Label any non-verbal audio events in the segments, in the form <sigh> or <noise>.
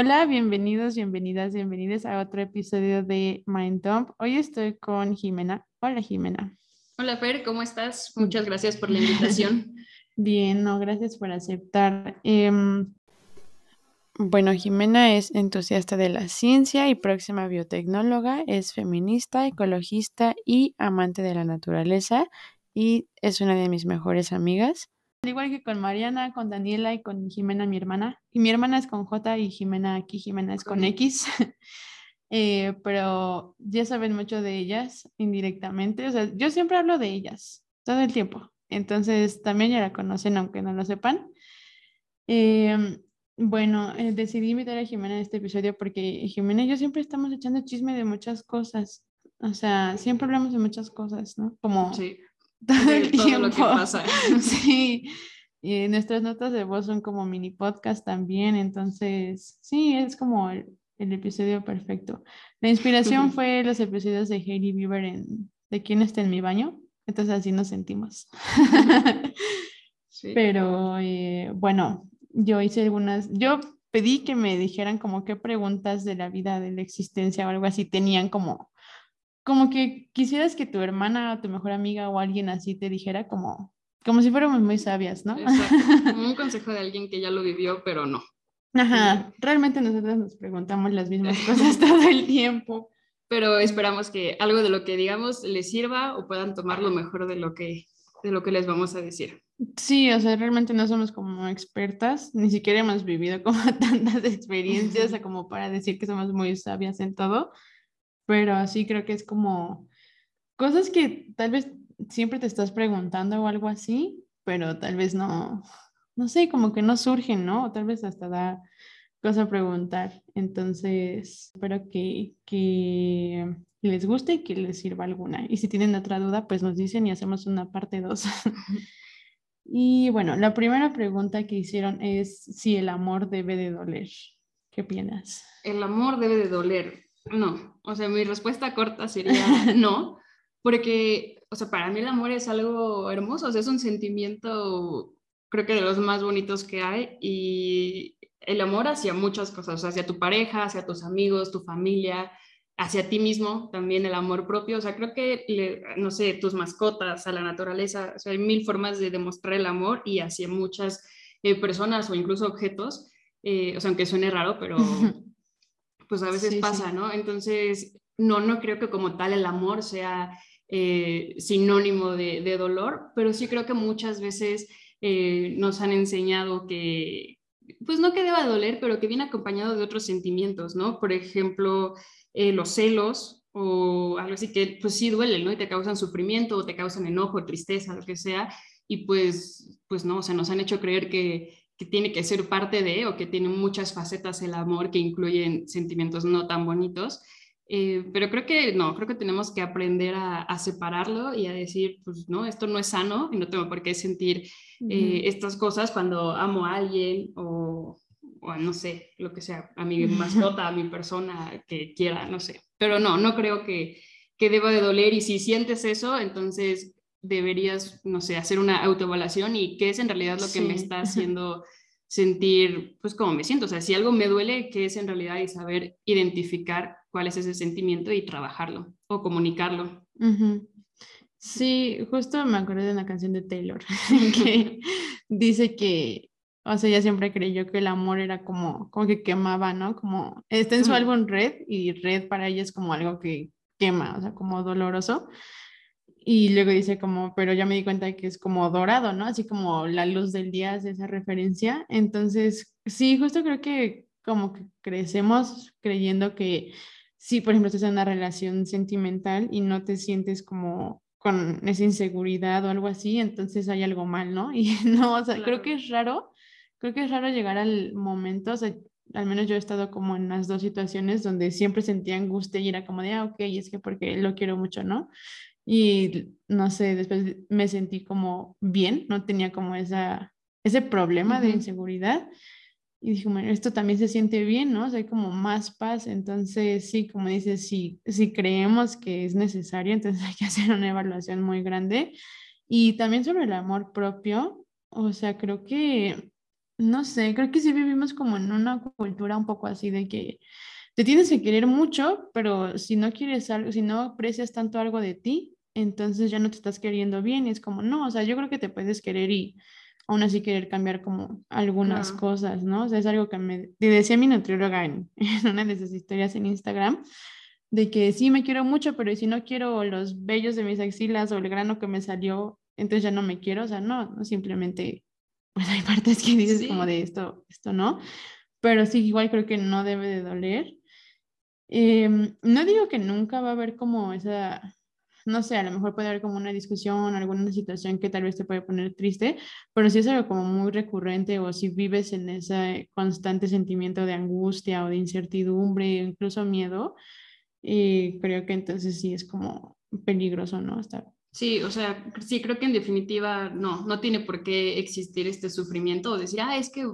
Hola, bienvenidos, bienvenidas, bienvenidas a otro episodio de Mind Dump. Hoy estoy con Jimena. Hola, Jimena. Hola, Fer, ¿cómo estás? Muchas gracias por la invitación. <laughs> Bien, no, gracias por aceptar. Em, bueno, Jimena es entusiasta de la ciencia y próxima biotecnóloga, es feminista, ecologista y amante de la naturaleza y es una de mis mejores amigas. Al igual que con Mariana, con Daniela y con Jimena, mi hermana. Y mi hermana es con J y Jimena aquí, Jimena es con X. <laughs> Eh, pero ya saben mucho de ellas indirectamente. O sea, yo siempre hablo de ellas todo el tiempo. Entonces también ya la conocen, aunque no lo sepan. Em, bueno, eh, decidí invitar a Jimena en este episodio porque Jimena y yo siempre estamos echando chisme de muchas cosas. O sea, siempre hablamos de muchas cosas, ¿no? Como sí todo el tiempo. lo que pasa. Sí, y nuestras notas de voz son como mini podcast también, entonces sí, es como el, episodio perfecto. La inspiración fue los episodios de Hailey Bieber en De quién está en mi baño, entonces así nos sentimos. <laughs> Pero eh, bueno, yo hice algunas, yo pedí que me dijeran como qué preguntas de la vida, de la existencia o algo así tenían como como que quisieras que tu hermana, tu mejor amiga o alguien así te dijera como, como si fuéramos muy sabias, ¿no? Exacto. <laughs> un consejo de alguien que ya lo vivió, pero no. Ajá, realmente nosotros nos preguntamos las mismas <laughs> cosas todo el tiempo. Pero esperamos que algo de lo que digamos les sirva o puedan tomar lo mejor de lo que, de lo que les vamos a decir. Sí, o sea, realmente no somos como expertas, ni siquiera hemos vivido como <laughs> tantas experiencias como para decir que somos muy sabias en todo pero sí creo que es como cosas que tal vez siempre te estás preguntando o algo así, pero tal vez no, no sé, como que no surgen, ¿no? O tal vez hasta da cosa preguntar. Entonces, espero que, que les guste y que les sirva alguna. Y si tienen otra duda, pues nos dicen y hacemos una parte dos. <laughs> y bueno, la primera pregunta que hicieron es si el amor debe de doler. ¿Qué opinas? El amor debe de doler. No, o sea, mi respuesta corta sería <laughs> no, porque, o sea, para mí el amor es algo hermoso, o sea, es un sentimiento, creo que de los más bonitos que hay y el amor hacia muchas cosas, hacia tu pareja, hacia tus amigos, tu familia, hacia ti mismo, también el amor propio, o sea, creo que, no sé, tus mascotas, a la naturaleza, o sea, hay mil formas de demostrar el amor y hacia muchas eh, personas o incluso objetos, eh, o sea, aunque suene raro, pero <laughs> pues a veces pasa, ¿no? Entonces, no, no creo que como tal el amor sea eh, sinónimo de, dolor, pero sí creo que muchas veces eh, nos han enseñado que, pues no que deba doler, pero que viene acompañado de otros sentimientos, ¿no? Por ejemplo, eh, los celos o algo así que pues sí duelen, ¿no? Y te causan sufrimiento o te causan enojo, tristeza, lo que sea, y pues, pues no, o sea, nos han hecho creer que, que tiene que ser parte de o que tiene muchas facetas el amor que incluyen sentimientos no tan bonitos. Eh, pero creo que no, creo que tenemos que aprender a, separarlo y a decir, pues no, esto no es sano y no tengo por qué sentir eh, estas cosas cuando amo a alguien o, o, no sé, lo que sea, a mi mascota, a mi persona que quiera, no sé. Pero no, no creo que, que deba de doler y si sientes eso, entonces deberías, no sé, hacer una autoevaluación y qué es en realidad lo que me está haciendo sentir, pues, cómo me siento. O sea, si algo me duele, qué es en realidad y saber identificar cuál es ese sentimiento y trabajarlo o comunicarlo. Sí, justo me acordé de una canción de Taylor <laughs> <laughs> que dice que, o sea, ella siempre creyó que el amor era como, como que quemaba, ¿no? Como, está en su álbum Red y Red para ella es como algo que quema, o sea, como doloroso. Y luego dice como, pero ya me di cuenta de que es como dorado, ¿no? Así como la luz del día es esa referencia. Entonces, sí, justo creo que como que crecemos creyendo que si, por ejemplo, estás en una relación sentimental y no te sientes como con esa inseguridad o algo así, entonces hay algo mal, ¿no? <laughs> Y no, o sea, creo que es raro, creo que es raro llegar al momento, o sea, al menos yo he estado como en las dos situaciones donde siempre sentía angustia y era como de, ah, ok, es que porque lo quiero mucho, ¿no? Y no sé, después me sentí como bien, no tenía como esa, ese problema de inseguridad. Y dije, bueno, esto también se siente bien, ¿no? O sea, hay como más paz. Entonces, sí, como dices, si, si creemos que es necesario, entonces <laughs> hay que hacer una evaluación muy grande. Y también sobre el amor propio, o sea, creo que no sé, creo que sí vivimos como en una cultura un poco así de que te tienes que querer mucho, pero si no quieres algo, si no aprecias tanto algo de ti, entonces ya no te estás queriendo bien. Y es como, no, o sea, yo creo que te puedes querer y aún así querer cambiar como algunas cosas, ¿no? O sea, es algo que me decía mi nutrióloga en, <laughs> en, una de sus historias en Instagram, de que sí me quiero mucho, pero si no quiero los vellos de mis axilas o el grano que me salió, entonces ya no me quiero, o sea, no, no simplemente, <laughs> pues hay partes que dices como de esto, esto no, pero sí, igual creo que no debe de doler. Em, no digo que nunca va a haber como esa, no sé, a lo mejor puede haber como una discusión, alguna situación que tal vez te puede poner triste, pero si es algo como muy recurrente o si vives en ese constante sentimiento de angustia o de incertidumbre, incluso miedo, y creo que entonces sí es como peligroso, ¿no? Estar. Sí, o sea, sí, creo que en definitiva no, no tiene por qué existir este sufrimiento o decir, ah, es que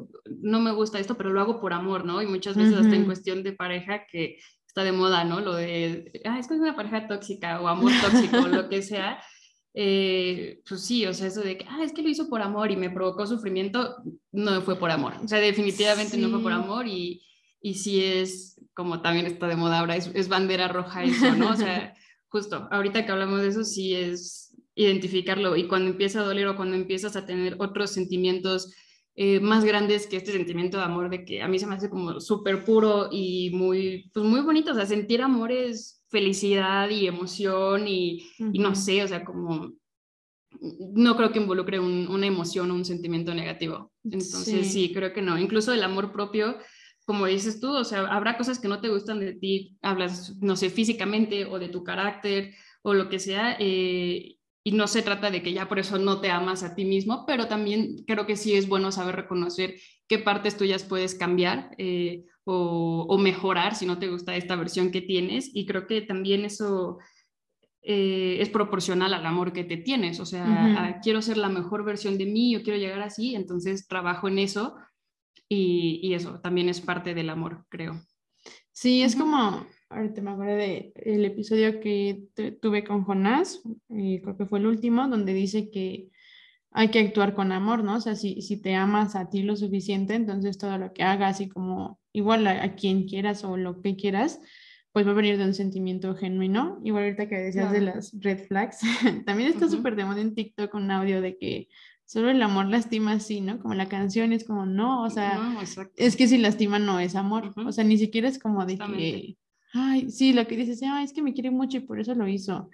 no me gusta esto, pero lo hago por amor, ¿no? Y muchas veces hasta en cuestión de pareja que está de moda, ¿no? Lo de, ah, es que es una pareja tóxica o amor tóxico o lo que sea. Eh, pues sí, o sea, eso de que, ah, es que lo hizo por amor y me provocó sufrimiento, no fue por amor. O sea, definitivamente no fue por amor y, y sí es, como también está de moda ahora, es, bandera roja eso, ¿no? O sea, <laughs> justo, ahorita que hablamos de eso, sí es identificarlo y cuando empieza a doler o cuando empiezas a tener otros sentimientos eh, más grandes que este sentimiento de amor, de que a mí se me hace como súper puro y muy, pues muy bonito, o sea, sentir amor es felicidad y emoción y, y no sé, o sea, como no creo que involucre una emoción o un sentimiento negativo. Entonces, sí. sí. creo que no. Incluso el amor propio como dices tú, o sea, habrá cosas que no te gustan de ti, hablas, no sé, físicamente o de tu carácter o lo que sea, eh, y no se trata de que ya por eso no te amas a ti mismo, pero también creo que sí es bueno saber reconocer qué partes tuyas puedes cambiar eh, o, mejorar si no te gusta esta versión que tienes, y creo que también eso... Eh, es proporcional al amor que te tienes, o sea, quiero ser la mejor versión de mí, yo quiero llegar así, entonces trabajo en eso y, eso también es parte del amor, creo. Sí, es como, ahorita me acuerdo del el episodio que tuve con Jonás, y creo que fue el último, donde dice que hay que actuar con amor, ¿no? O sea, si, si te amas a ti lo suficiente, entonces todo lo que hagas y como igual a, quien quieras o lo que quieras, pues va a venir de un sentimiento genuino. Igual ahorita que decías de las red flags, <laughs> también está súper de moda en TikTok un audio de que solo el amor lastima así, ¿no? Como la canción es como, no, o sea, es que si lastima no es amor, o sea, ni siquiera es como de que, ay, sí, lo que dices, ay, es que me quiere mucho y por eso lo hizo.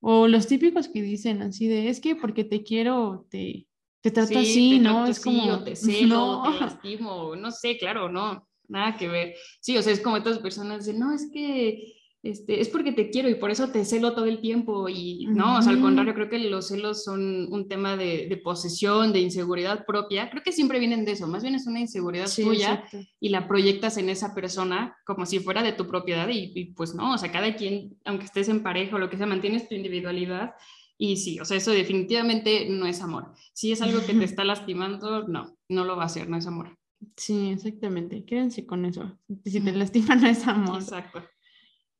O los típicos que dicen así de, es que porque te quiero, te, te trato así, ¿no? Es como, te <laughs> celo, no. te lastimo, no sé, claro, no, nada que ver. Sí, o sea, es como estas personas dicen, no, es que este, es porque te quiero y por eso te celo todo el tiempo y no, o sea, al contrario, creo que los celos son un tema de, posesión, de inseguridad propia, creo que siempre vienen de eso, más bien es una inseguridad tuya y la proyectas en esa persona como si fuera de tu propiedad y, pues no, o sea, cada quien, aunque estés en pareja o lo que sea, mantienes tu individualidad y sí, o sea, eso definitivamente no es amor. Si es algo que te <laughs> está lastimando, no, no lo va a hacer, no es amor. Sí, exactamente, quédense con eso. Si te lastima, <laughs> no es amor. Exacto.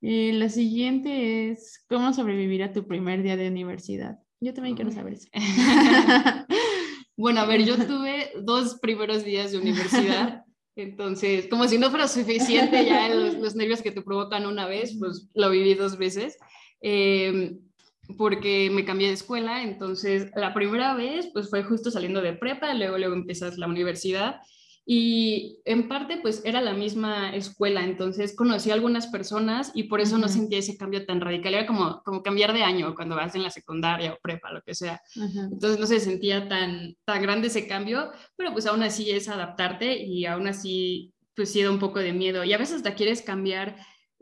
Eh, la siguiente es cómo sobrevivir a tu primer día de universidad. Yo también quiero saber eso. <laughs> <laughs> bueno, a ver, yo tuve dos primeros días de universidad. <laughs> Entonces, como si no fuera suficiente ya los, nervios que te provocan una vez, pues lo viví dos veces. Em, porque me cambié de escuela, entonces la primera vez pues fue justo saliendo de prepa, luego luego empiezas la universidad y en parte, pues era la misma escuela, entonces conocí a algunas personas y por eso no sentía ese cambio tan radical. Era como, como cambiar de año cuando vas en la secundaria o prepa, lo que sea. Entonces no se sentía tan, tan grande ese cambio, pero pues aún así es adaptarte y aún así, pues sí da un poco de miedo. Y a veces hasta quieres cambiar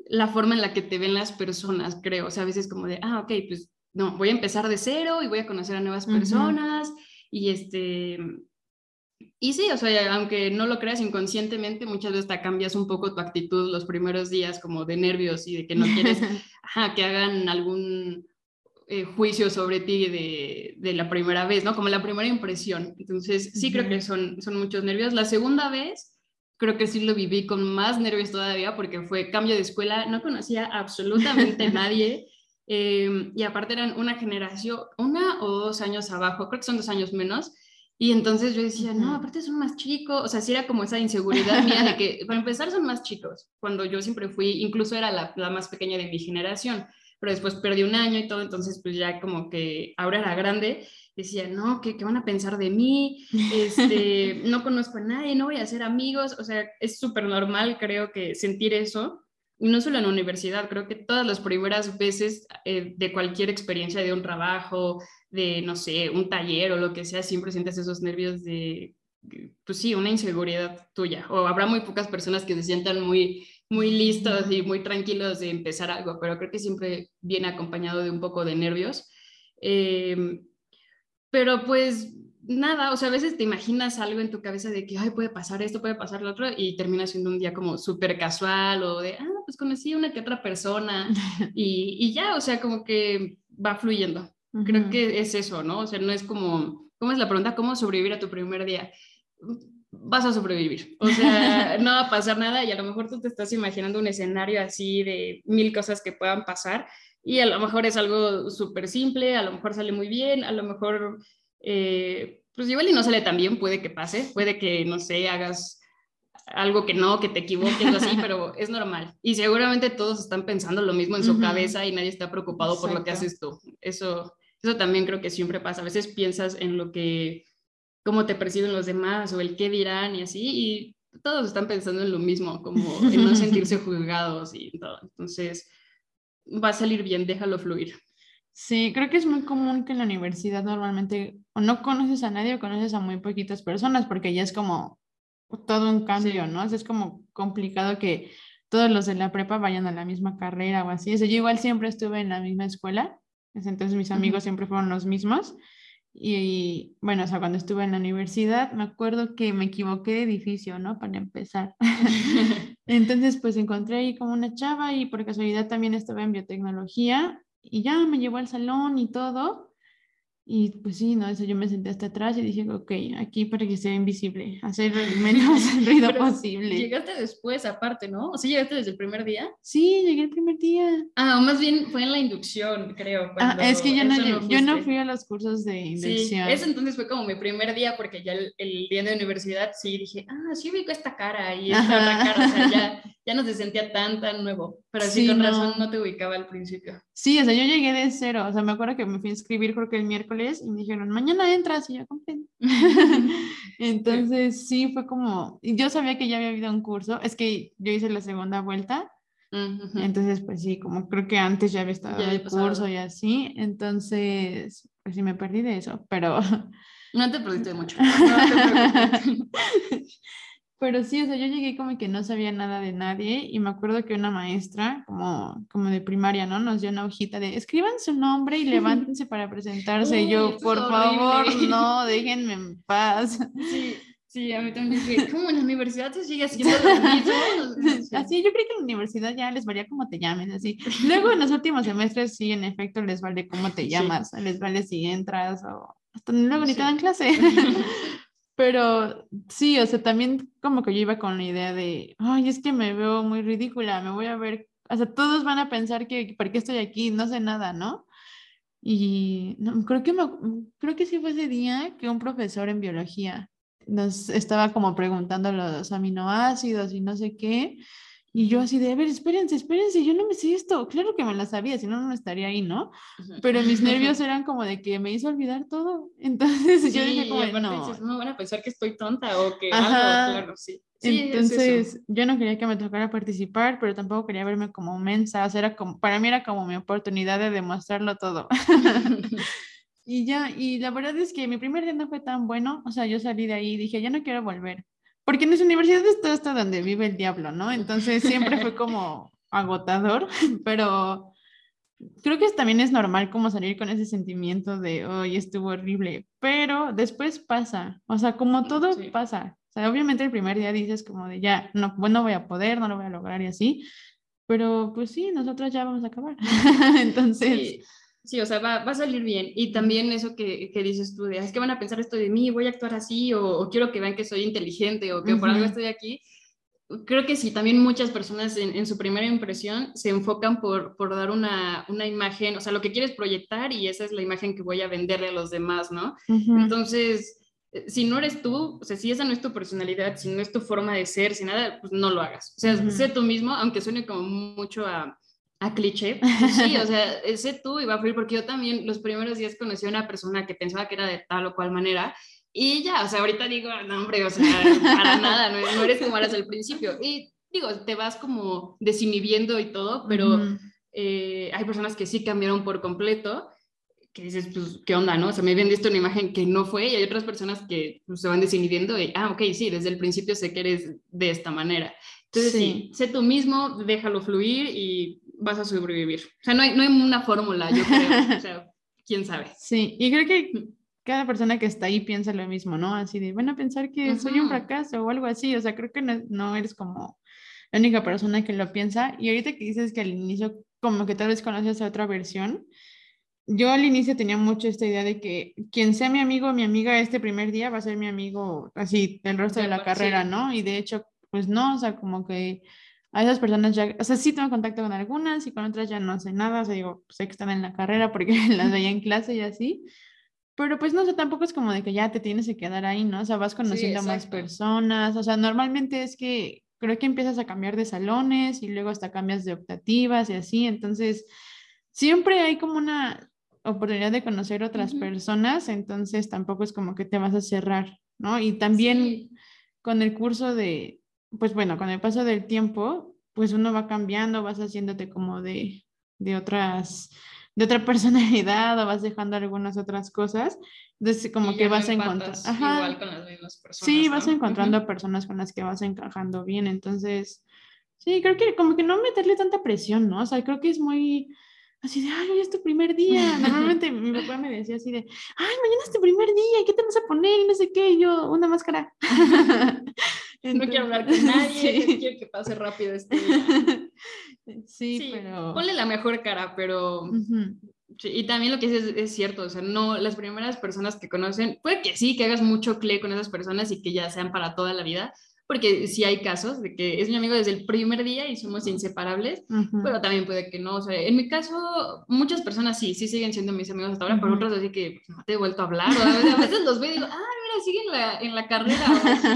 la forma en la que te ven las personas, creo. O sea, a veces como de, ah, ok, pues no, voy a empezar de cero y voy a conocer a nuevas personas y este y sí, o sea, aunque no lo creas inconscientemente, muchas veces te cambias un poco tu actitud los primeros días como de nervios y de que no quieres <laughs> que hagan algún eh, juicio sobre ti de, de, la primera vez, ¿no? Como la primera impresión. Entonces, sí creo que son, son muchos nervios. La segunda vez, creo que sí lo viví con más nervios todavía porque fue cambio de escuela, no conocía absolutamente <laughs> nadie. Eh, y aparte eran una generación, una o dos años abajo, creo que son dos años menos, Y entonces yo decía, no, aparte son más chicos, o sea, sí era como esa inseguridad mía de que, para empezar, son más chicos, cuando yo siempre fui, incluso era la, la más pequeña de mi generación, pero después perdí un año y todo, entonces pues ya como que ahora era grande, decía, no, ¿qué, qué van a pensar de mí? Este, <laughs> no conozco a nadie, no voy a hacer amigos, o sea, es súper normal creo que sentir eso, y no solo en la universidad, creo que todas las primeras veces eh, de cualquier experiencia de un trabajo, de, no sé, un taller o lo que sea, siempre sientes esos nervios de, pues sí, una inseguridad tuya. O habrá muy pocas personas que se sientan muy, muy listos y muy tranquilos de empezar algo, pero creo que siempre viene acompañado de un poco de nervios. Eh, pero pues nada, o sea, a veces te imaginas algo en tu cabeza de que, ay, puede pasar esto, puede pasar lo otro, y termina siendo un día como súper casual o de, ah, pues conocí a una que otra persona <laughs> y, y ya, o sea, como que va fluyendo. Creo que es eso, ¿no? O sea, no es como, ¿cómo es la pregunta? ¿Cómo sobrevivir a tu primer día? Vas a sobrevivir, o sea, <laughs> no va a pasar nada y a lo mejor tú te estás imaginando un escenario así de mil cosas que puedan pasar y a lo mejor es algo súper simple, a lo mejor sale muy bien, a lo mejor, eh, pues igual y no sale tan bien, puede que pase, puede que, no sé, hagas algo que no, que te equivoques o así, <laughs> pero es normal. Y seguramente todos están pensando lo mismo en su cabeza y nadie está preocupado por lo que haces tú. Eso, eso también creo que siempre pasa. A veces piensas en lo que, cómo te perciben los demás o el qué dirán y así, y todos están pensando en lo mismo, como en no <laughs> sentirse juzgados y todo. Entonces, va a salir bien, déjalo fluir. Sí, creo que es muy común que en la universidad normalmente o no conoces a nadie o conoces a muy poquitas personas porque ya es como todo un cambio, ¿no? es como complicado que todos los de la prepa vayan a la misma carrera o así. yo igual siempre estuve en la misma escuela entonces mis amigos siempre fueron los mismos. Y, bueno, o sea, cuando estuve en la universidad, me acuerdo que me equivoqué de edificio, ¿no? Para empezar. <laughs> <laughs> Entonces, pues encontré ahí como una chava y por casualidad también estaba en biotecnología y ya me llevó al salón y todo. Y pues sí, no, eso yo me senté hasta atrás y dije, ok, aquí para que sea invisible, hacer el menos <laughs> ruido posible. Llegaste después, aparte, ¿no? ¿O sí llegaste desde el primer día? Sí, llegué el primer día. Ah, o más bien fue en la inducción, creo. Ah, es que yo no, yo no fui a los cursos de inducción. Sí, ese entonces fue como mi primer día, porque ya el, día de universidad sí dije, ah, sí ubico esta cara y esta otra cara, o sea, ya ya no se sentía tan, tan nuevo. Pero sí, con razón no te ubicaba al principio. Sí, o sea, yo llegué de cero. O sea, me acuerdo que me fui a inscribir creo que el miércoles y me dijeron, mañana entras y yo compré. <laughs> <laughs> Entonces, sí, fue como, yo sabía que ya había habido un curso. Es que yo hice la segunda vuelta. Entonces, pues sí, como creo que antes ya había estado el curso y así. Entonces, pues sí, me perdí de eso, pero... No te perdiste mucho. <laughs> No te pero sí, o sea, yo llegué como que no sabía nada de nadie y me acuerdo que una maestra, como, como de primaria, ¿no? Nos dio una hojita de escriban su nombre y <laughs> levántense para presentarse. y yo, por favor, <laughs> no, déjenme en paz. Sí. Sí, a mí también dije, <laughs> ¿cómo en la universidad se sigue haciendo lo mismo? Así, yo creo que en la universidad ya les varía cómo te llames, así. Luego en los últimos semestres sí, en efecto, les vale cómo te llamas, les vale si entras o hasta luego ni te dan clase. Pero sí, o sea, también como que yo iba con la idea de, ay, es que me veo muy ridícula, me voy a ver, o sea, todos van a pensar que, ¿por qué estoy aquí? No sé nada, ¿no? Y no, creo, que me, creo que sí fue ese día que un profesor en biología nos estaba como preguntando los aminoácidos y no sé qué, y yo así de, a ver, espérense, espérense, yo no me sé esto. Claro que me la sabía, si no, no estaría ahí, ¿no? Pero mis nervios <laughs> eran como de que me hizo olvidar todo. <laughs> Entonces yo dije como, no. no van a pensar que estoy tonta o que algo, claro, sí. Entonces yo no quería que me tocara participar, pero tampoco quería verme como mensa. O sea, era como, para mí era como mi oportunidad de demostrarlo todo. <laughs> y ya, y la verdad es que mi primer día no fue tan bueno. O sea, yo salí de ahí y dije, ya no quiero volver porque en esa universidad está hasta donde vive el diablo, ¿no? Entonces siempre fue <laughs> como agotador, <laughs> pero creo que también es normal como salir con ese sentimiento de, hoy estuvo horrible, pero después pasa, o sea, como todo pasa. O sea, obviamente el primer día dices como de, ya, no, bueno, voy a poder, no lo voy a lograr y así, pero pues sí, nosotros ya vamos a acabar. <laughs> Entonces... Sí, o sea, va, a salir bien. Y también eso que, dices tú, de, es que van a pensar esto de mí, voy a actuar así, o, quiero que vean que soy inteligente, o que por algo estoy aquí. Creo que sí, también muchas personas en, su primera impresión se enfocan por, por dar una, una, imagen, o sea, lo que quieres proyectar y esa es la imagen que voy a venderle a los demás, ¿no? Entonces, eh, si no eres tú, o sea, si esa no es tu personalidad, si no es tu forma de ser, si nada, pues no lo hagas. O sea, sé tú mismo, aunque suene como mucho a, a cliché, pues sí, o sea, <laughs> sé tú va a fluir, porque yo también los primeros días conocí a una persona que pensaba que era de tal o cual manera, y ya, o sea, ahorita digo, no, hombre, o sea, para nada, no, eres como eras al principio. Y digo, te vas como desinhibiendo y todo, pero eh, hay personas que sí cambiaron por completo que dices, pues, ¿qué onda, no? O sea, me habían visto una imagen que no fue y hay otras personas que pues, se van desinhibiendo y, ah, ok, sí, desde el principio sé que eres de esta manera. Entonces, sí. sé tú mismo, déjalo fluir y vas a sobrevivir. O sea, no hay, no hay una fórmula, yo creo. <laughs> o sea, quién sabe. Sí, y creo que cada persona que está ahí piensa lo mismo, ¿no? Así de, van a pensar que soy un fracaso o algo así. O sea, creo que no, no eres como la única persona que lo piensa. Y ahorita que dices que al inicio como que tal vez conoces a otra versión, yo al inicio tenía mucho esta idea de que quien sea mi amigo o mi amiga este primer día va a ser mi amigo así el resto de la carrera, ¿no? Y de hecho, pues no, o sea, como que a esas personas ya, o sea, sí tengo contacto con algunas y con otras ya no sé nada, o sea, digo, sé que están en la carrera porque <laughs> las veía en clase y así, pero pues no sé, tampoco es como de que ya te tienes que quedar ahí, ¿no? O sea, vas conociendo a más personas, o sea, normalmente es que creo que empiezas a cambiar de salones y luego hasta cambias de optativas y así, entonces siempre hay como una oportunidad de conocer otras personas, entonces tampoco es como que te vas a cerrar, ¿no? Y también con el curso de, pues bueno, con el paso del tiempo, pues uno va cambiando, vas haciéndote como de, de otras, de otra <laughs> personalidad o vas dejando algunas otras cosas. Entonces, como que vas a encontrar. Igual con las mismas personas. Sí, vas encontrando personas con las que vas encajando bien. Entonces, sí, creo que como que no meterle tanta presión, ¿no? O sea, creo que es muy así de, ay, hoy es tu primer día. Normalmente mi <laughs> papá me decía así de, ay, mañana es tu primer día, ¿qué te vas a poner? Y no sé qué, y yo, una máscara. <laughs> no quiero hablar con nadie, sí. quiero que pase rápido este <laughs> día. Sí, pero... Ponle la mejor cara, pero... y también lo que dices es, cierto, o sea, no, las primeras personas que conocen, puede que sí, que hagas mucho clic con esas personas y que ya sean para toda la vida, porque sí hay casos de que es mi amigo desde el primer día y somos inseparables, pero también puede que no. O sea, en mi caso, muchas personas sí, sí siguen siendo mis amigos hasta ahora, pero otros así que pues, no te he vuelto a hablar, o a veces, los veo y digo, ah, mira, siguen en la, en la carrera,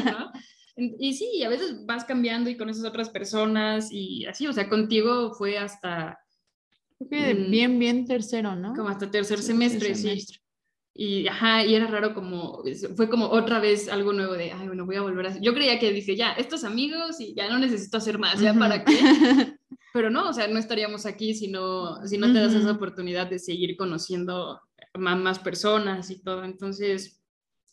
¿no? Y sí, a veces vas cambiando y conoces otras personas y así, o sea, contigo fue hasta... Mm, bien, bien tercero, ¿no? Como hasta tercer semestre, semestre. sí. Y, ajá, y era raro como, fue como otra vez algo nuevo de, ay, bueno, voy a volver a... Yo creía que dije, ya, estos amigos y ya no necesito hacer más, ¿ya para qué? <laughs> Pero no, o sea, no estaríamos aquí si no, si no te das esa oportunidad de seguir conociendo más, más personas y todo. Entonces,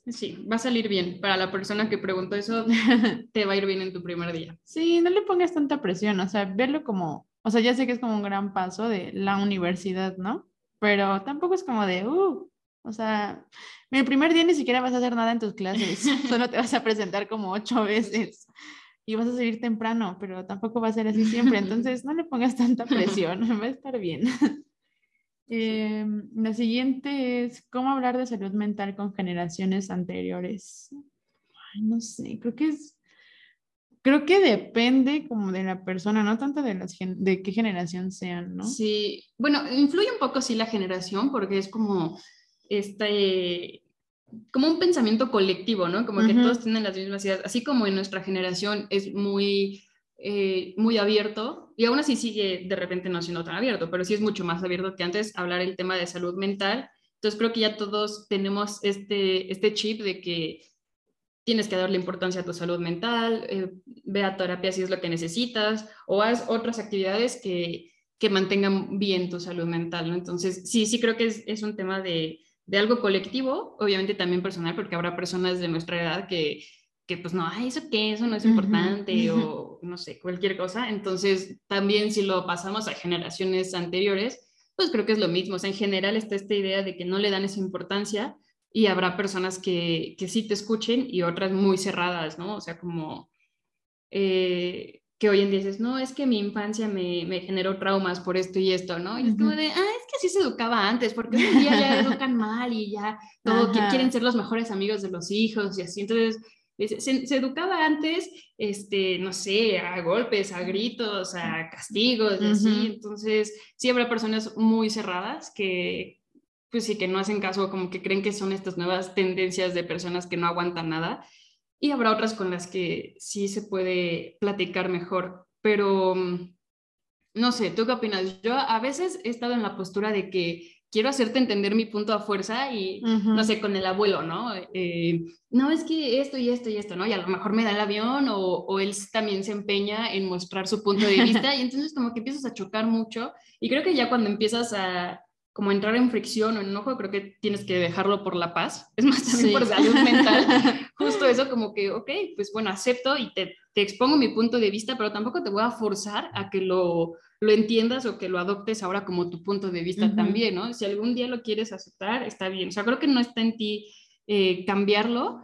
sí, va a salir bien. Para la persona que preguntó eso, <laughs> te va a ir bien en tu primer día. Sí, no le pongas tanta presión, o sea, verlo como, o sea, ya sé que es como un gran paso de la universidad, ¿no? Pero tampoco es como de, uh, o sea, el primer día ni siquiera vas a hacer nada en tus clases, <laughs> solo te vas a presentar como ocho veces y vas a salir temprano, pero tampoco va a ser así siempre, entonces no le pongas tanta presión, <laughs> va a estar bien. Eh, la siguiente es cómo hablar de salud mental con generaciones anteriores. Ay, no sé, creo que es, creo que depende como de la persona, no tanto de, las, de qué generación sean, ¿no? Sí, bueno, influye un poco sí la generación porque es como este, como un pensamiento colectivo, ¿no? Como que todos tienen las mismas ideas, así como en nuestra generación es muy, eh, muy abierto, y aún así sigue de repente no siendo tan abierto, pero sí es mucho más abierto que antes hablar el tema de salud mental. Entonces creo que ya todos tenemos este, este chip de que tienes que darle importancia a tu salud mental, eh, ve a terapia si es lo que necesitas, o haz otras actividades que, que mantengan bien tu salud mental, ¿no? Entonces, sí, sí creo que es, es un tema de, de algo colectivo, obviamente también personal, porque habrá personas de nuestra edad que, que pues no, ay, eso qué, eso no es importante <laughs> o no sé, cualquier cosa. Entonces, también si lo pasamos a generaciones anteriores, pues creo que es lo mismo. O sea, en general está esta idea de que no le dan esa importancia y habrá personas que, que sí te escuchen y otras muy cerradas, ¿no? O sea, como... Eh, que hoy en día dices, no, es que mi infancia me, me generó traumas por esto y esto, ¿no? Y es como de, ah, es que así se educaba antes, porque hoy en día ya <laughs> educan mal y ya todo, que quieren ser los mejores amigos de los hijos y así. Entonces, se, se, educaba antes, este, no sé, a golpes, a gritos, a castigos y así. Entonces, sí habrá personas muy cerradas que, pues sí, que no hacen caso, como que creen que son estas nuevas tendencias de personas que no aguantan nada. Y habrá otras con las que sí se puede platicar mejor. Pero, mm, no sé, ¿tú qué opinas? Yo a veces he estado en la postura de que quiero hacerte entender mi punto a fuerza y, no sé, con el abuelo, ¿no? Eh, no, es que esto y esto y esto, ¿no? Y a lo mejor me da el avión o, o, él también se empeña en mostrar su punto de vista y entonces como que empiezas a chocar mucho y creo que ya cuando empiezas a como entrar en fricción o en enojo, creo que tienes que dejarlo por la paz, es más también por salud mental, <laughs> justo eso como que, ok, pues bueno, acepto y te, te expongo mi punto de vista, pero tampoco te voy a forzar a que lo lo entiendas o que lo adoptes ahora como tu punto de vista también, ¿no? Si algún día lo quieres aceptar, está bien. O sea, creo que no está en ti eh, cambiarlo,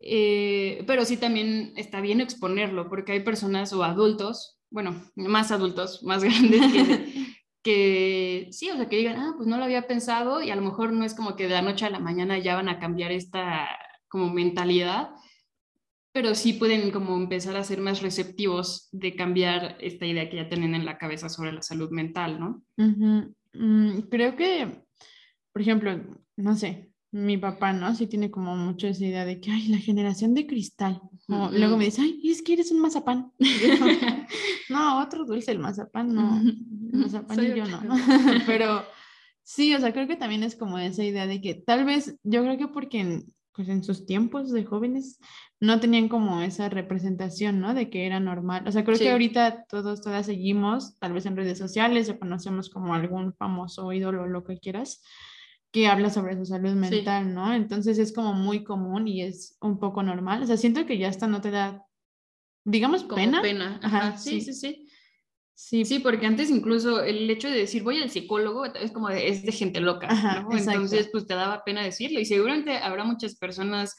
eh, pero sí también está bien exponerlo, porque hay personas o adultos, bueno, más adultos, más <laughs> grandes que, que sí, o sea, que digan, ah, pues no lo había pensado y a lo mejor no es como que de la noche a la mañana ya van a cambiar esta como mentalidad, pero sí pueden como empezar a ser más receptivos de cambiar esta idea que ya tienen en la cabeza sobre la salud mental, ¿no? Mm, creo que, por ejemplo, no sé, mi papá, ¿no? Sí tiene como mucho esa idea de que, ay, la generación de cristal. Luego me dice, ay, es que eres un mazapán. <laughs> <laughs> no, otro dulce, el mazapán, no. El mazapán y yo no. <laughs> Pero sí, o sea, creo que también es como esa idea de que tal vez, yo creo que porque pues en sus tiempos de jóvenes no tenían como esa representación, ¿no? De que era normal. O sea, creo que ahorita todos, todas seguimos, tal vez en redes sociales, o conocemos como algún famoso ídolo, lo que quieras, que habla sobre su salud mental, ¿no? Entonces es como muy común y es un poco normal. O sea, siento que ya hasta no te da, digamos, como pena. Pena. Ajá, sí, sí, sí. Sí. Sí, porque antes incluso el hecho de decir voy al psicólogo es como de, es de gente loca, ¿no? Entonces, pues te daba pena decirlo y seguramente habrá muchas personas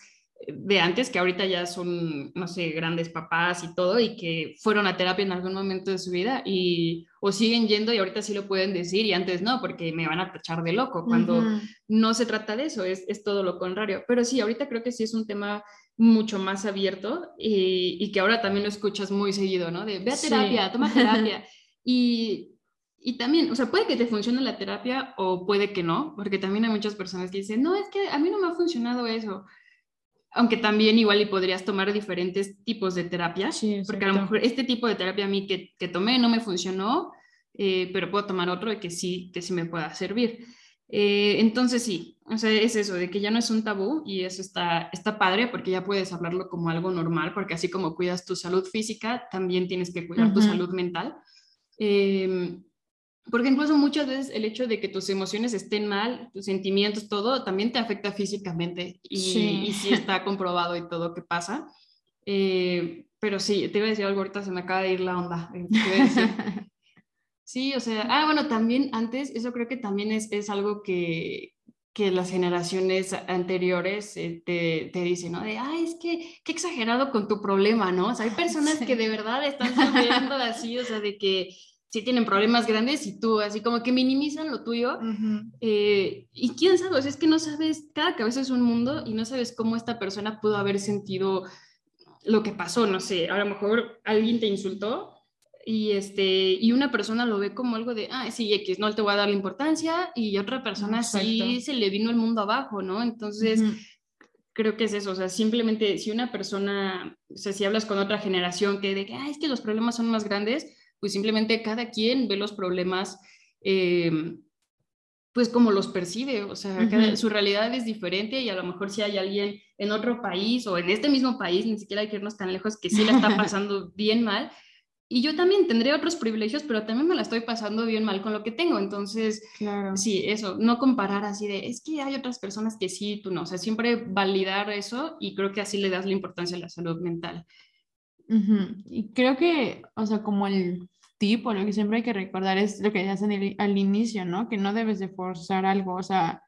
eh, de antes que ahorita ya son, no sé, grandes papás y todo y que fueron a terapia en algún momento de su vida y o siguen yendo y ahorita sí lo pueden decir y antes no, porque me van a tachar de loco, cuando no se trata de eso, es, es todo lo contrario. Pero sí, ahorita creo que sí es un tema mucho más abierto y, y, que ahora también lo escuchas muy seguido, ¿no? De ve a terapia, toma terapia. <laughs> y, y, también, o sea, puede que te funcione la terapia o puede que no, porque también hay muchas personas que dicen, no, es que a mí no me ha funcionado eso. Aunque también igual y podrías tomar diferentes tipos de terapia, porque a lo mejor este tipo de terapia a mí que, que tomé no me funcionó, eh, pero puedo tomar otro y que sí, que sí me pueda servir. Eh, entonces sí, o sea, es eso, de que ya no es un tabú y eso está, está padre porque ya puedes hablarlo como algo normal, porque así como cuidas tu salud física, también tienes que cuidar tu salud mental. Em, porque incluso muchas veces el hecho de que tus emociones estén mal, tus sentimientos, todo, también te afecta físicamente y sí, y sí está comprobado y todo que pasa. Eh, pero sí, te iba a decir algo ahorita, se me acaba de ir la onda. <laughs> Sí, o sea, ah, bueno, también antes, eso creo que también es, es algo que, que las generaciones anteriores eh, te, te, dicen, ¿no? De, ay, es que, qué exagerado con tu problema, ¿no? O sea, hay personas que de verdad están sufriendo así, o sea, de que sí tienen problemas grandes y tú así como que minimizan lo tuyo. Eh, y quién sabe, o sea, es que no sabes, cada cabeza es un mundo y no sabes cómo esta persona pudo haber sentido lo que pasó, no sé, a lo mejor alguien te insultó y, este, y una persona lo ve como algo de, ah, sí, X, no te voy a dar la importancia, y otra persona sí se le vino el mundo abajo, ¿no? Entonces, creo que es eso, o sea, simplemente si una persona, o sea, si hablas con otra generación que de que, ah, es que los problemas son más grandes, pues simplemente cada quien ve los problemas, em, pues como los percibe, o sea, su realidad es diferente y a lo mejor si hay alguien en otro país o en este mismo país, ni siquiera hay que irnos tan lejos, que sí la está <laughs> pasando bien mal, y yo también tendré otros privilegios, pero también me la estoy pasando bien mal con lo que tengo. Entonces, sí, eso, no comparar así de, es que hay otras personas que sí, tú no. O sea, siempre validar eso y creo que así le das la importancia a la salud mental. Y creo que, o sea, como el tipo, lo que siempre hay que recordar es lo que ya hacen al inicio, ¿no? Que no debes de forzar algo, o sea,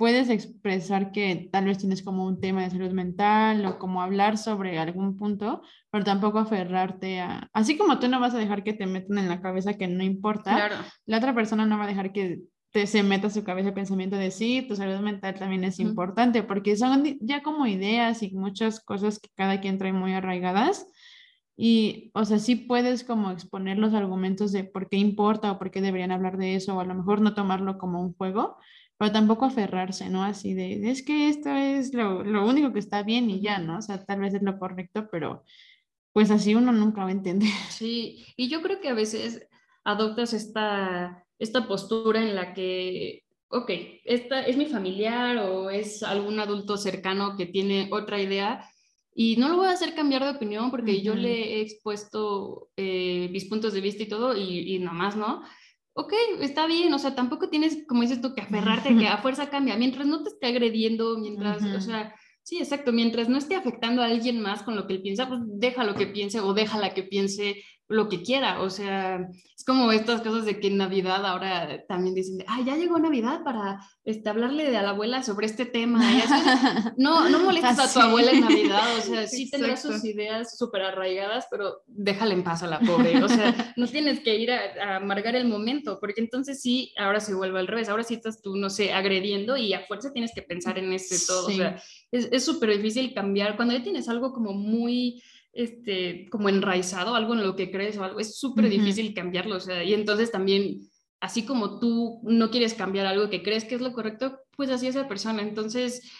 puedes expresar que tal vez tienes como un tema de salud mental o como hablar sobre algún punto, pero tampoco aferrarte a, así como tú no vas a dejar que te metan en la cabeza que no importa, la otra persona no va a dejar que te se meta a su cabeza el pensamiento de sí, tu salud mental también es importante, porque son ya como ideas y muchas cosas que cada quien trae muy arraigadas. Y, o sea, sí puedes como exponer los argumentos de por qué importa o por qué deberían hablar de eso, o a lo mejor no tomarlo como un juego, pero tampoco aferrarse, ¿no? Así de, es que esto es lo, lo único que está bien y ya, ¿no? O sea, tal vez es lo correcto, pero pues así uno nunca va a entender. Sí, y yo creo que a veces adoptas esta, esta postura en la que, ok, esta es mi familiar o es algún adulto cercano que tiene otra idea y no lo voy a hacer cambiar de opinión porque yo le he expuesto eh, mis puntos de vista y todo y, y nada más, ¿no? Ok, está bien, o sea, tampoco tienes, como dices tú, que aferrarte que <laughs> a fuerza cambia, mientras no te esté agrediendo, mientras, o sea, sí, exacto, mientras no esté afectando a alguien más con lo que él piensa, pues deja lo que piense o déjala que piense lo que quiera, o sea, es como estas cosas de que en Navidad ahora también dicen, ah, ya llegó Navidad para este, hablarle a la abuela sobre este tema. <laughs> no, no molestes a tu abuela en Navidad, o sea, sí tendrá sus ideas súper arraigadas, pero déjala en paz a la pobre, o sea, no tienes que ir a, amargar el momento, porque entonces sí, ahora se vuelve al revés, ahora sí estás tú, no sé, agrediendo y a fuerza tienes que pensar en este todo, o sea, es súper difícil cambiar, cuando ya tienes algo como muy este, como enraizado, algo en lo que crees o algo, es súper difícil cambiarlo, o sea, y entonces también, así como tú no quieres cambiar algo que crees que es lo correcto, pues así es la persona, entonces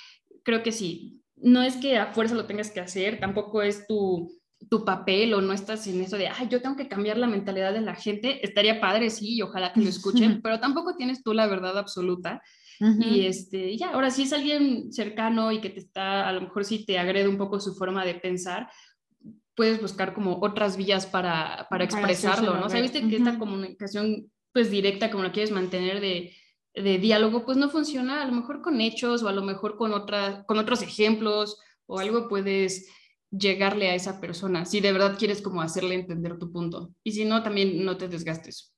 creo que sí, no es que a fuerza lo tengas que hacer, tampoco es tu, tu papel o no estás en eso de, ay, yo tengo que cambiar la mentalidad de la gente, estaría padre, sí, y ojalá que lo escuchen, <laughs> pero tampoco tienes tú la verdad absoluta. Y este, ya, ahora si es alguien cercano y que te está, a lo mejor sí te agrede un poco su forma de pensar, puedes buscar como otras vías para, para expresarlo, ¿no? O sea, viste que esta comunicación pues directa como la quieres mantener de, de, diálogo, pues no funciona, a lo mejor con hechos o a lo mejor con, otra, con otros ejemplos o algo puedes llegarle a esa persona, si de verdad quieres como hacerle entender tu punto. Y si no, también no te desgastes